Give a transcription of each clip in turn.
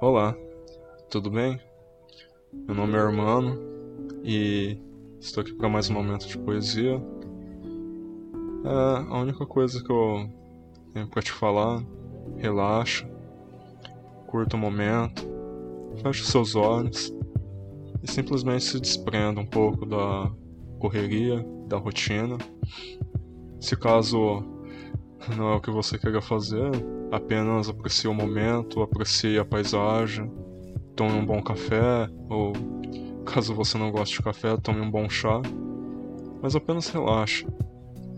Olá, tudo bem? Meu nome é Hermano e estou aqui para mais um momento de poesia. É a única coisa que eu tenho para te falar. Relaxa, curta o momento, feche seus olhos e simplesmente se desprenda um pouco da correria, da rotina. Se caso não é o que você queira fazer, apenas aprecie o momento, aprecie a paisagem, tome um bom café, ou caso você não goste de café, tome um bom chá. Mas apenas relaxe.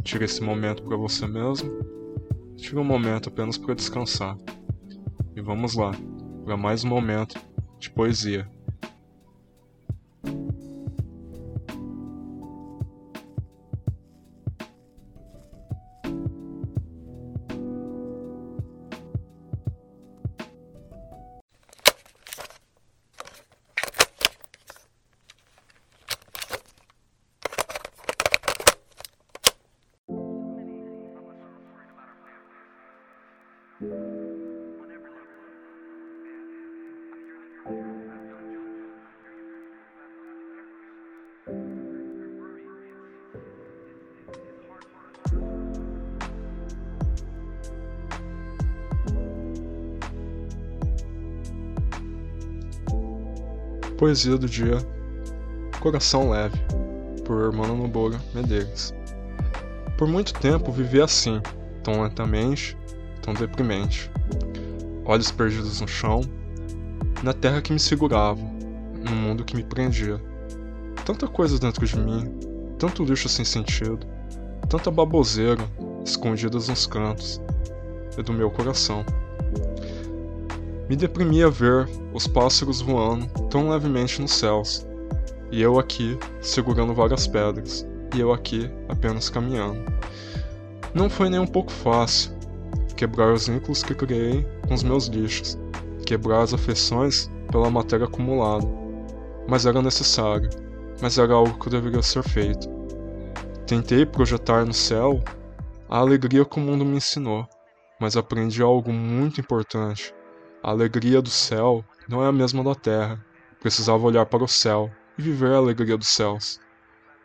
Tire esse momento para você mesmo. Tire um momento apenas para descansar. E vamos lá, para mais um momento de poesia. Poesia do dia Coração Leve, por Hermano Noboura Medeiros. Por muito tempo vivi assim, tão lentamente, tão deprimente. Olhos perdidos no chão, na terra que me segurava, no mundo que me prendia. Tanta coisa dentro de mim, tanto lixo sem sentido, tanta baboseira escondidas nos cantos e do meu coração. Me deprimia ver os pássaros voando tão levemente nos céus, e eu aqui segurando várias pedras, e eu aqui apenas caminhando. Não foi nem um pouco fácil quebrar os vínculos que criei com os meus lixos, quebrar as afeições pela matéria acumulada, mas era necessário, mas era algo que deveria ser feito. Tentei projetar no céu a alegria que o mundo me ensinou, mas aprendi algo muito importante a alegria do céu não é a mesma da terra. Precisava olhar para o céu e viver a alegria dos céus.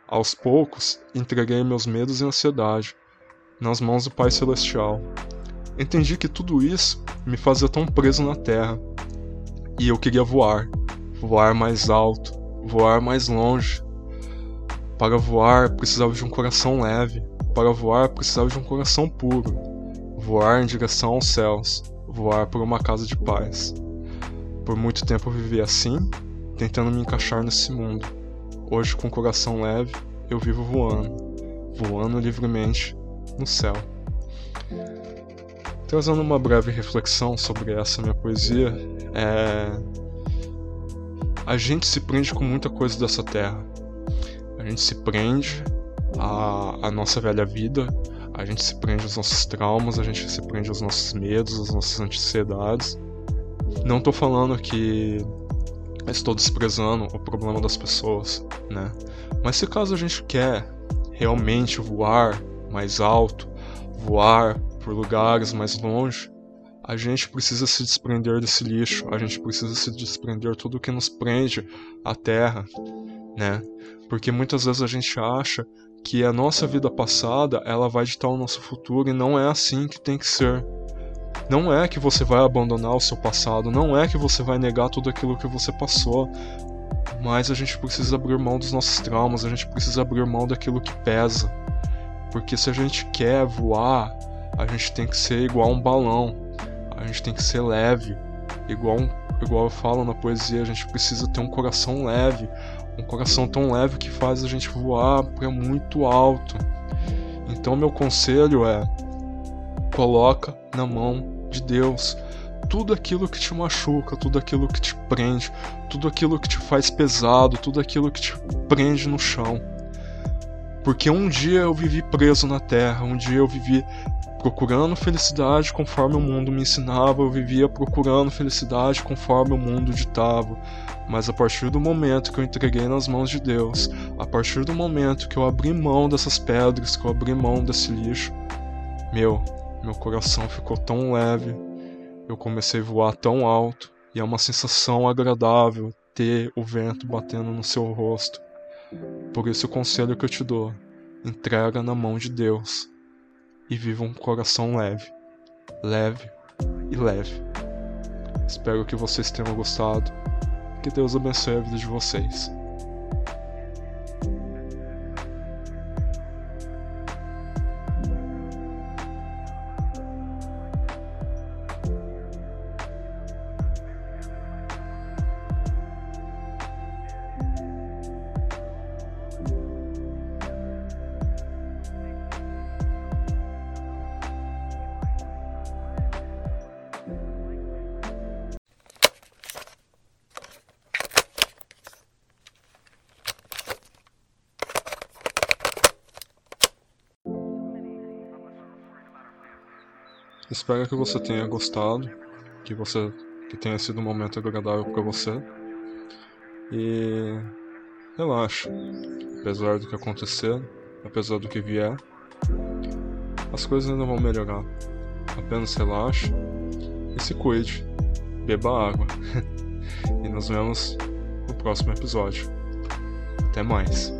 Aos poucos, entreguei meus medos e ansiedade nas mãos do Pai Celestial. Entendi que tudo isso me fazia tão preso na terra. E eu queria voar, voar mais alto, voar mais longe. Para voar, precisava de um coração leve. Para voar, precisava de um coração puro. Voar em direção aos céus voar por uma casa de paz. Por muito tempo eu vivi assim, tentando me encaixar nesse mundo. Hoje, com o coração leve, eu vivo voando, voando livremente no céu. Trazendo uma breve reflexão sobre essa minha poesia, é... a gente se prende com muita coisa dessa terra. A gente se prende à, à nossa velha vida, a gente se prende aos nossos traumas, a gente se prende aos nossos medos, às nossas ansiedades. Não tô falando que estou desprezando o problema das pessoas, né? Mas se caso a gente quer realmente voar mais alto, voar por lugares mais longe, a gente precisa se desprender desse lixo, a gente precisa se desprender tudo que nos prende à terra, né? Porque muitas vezes a gente acha que a nossa vida passada ela vai ditar o nosso futuro e não é assim que tem que ser. Não é que você vai abandonar o seu passado, não é que você vai negar tudo aquilo que você passou, mas a gente precisa abrir mão dos nossos traumas, a gente precisa abrir mão daquilo que pesa. Porque se a gente quer voar, a gente tem que ser igual um balão, a gente tem que ser leve, igual, igual eu falo na poesia, a gente precisa ter um coração leve, um coração tão leve que faz a gente voar para muito alto. Então meu conselho é coloca na mão de Deus tudo aquilo que te machuca, tudo aquilo que te prende, tudo aquilo que te faz pesado, tudo aquilo que te prende no chão. Porque um dia eu vivi preso na terra, um dia eu vivi procurando felicidade conforme o mundo me ensinava, eu vivia procurando felicidade conforme o mundo ditava. Mas a partir do momento que eu entreguei nas mãos de Deus, a partir do momento que eu abri mão dessas pedras, que eu abri mão desse lixo, meu, meu coração ficou tão leve, eu comecei a voar tão alto, E é uma sensação agradável ter o vento batendo no seu rosto. Por isso o conselho que eu te dou: entrega na mão de Deus e viva um coração leve, leve e leve. Espero que vocês tenham gostado. Que Deus abençoe a vida de vocês. Espero que você tenha gostado, que você que tenha sido um momento agradável para você. E relaxa. Apesar do que acontecer, apesar do que vier, as coisas ainda vão melhorar. Apenas relaxe e se cuide. Beba água. e nos vemos no próximo episódio. Até mais.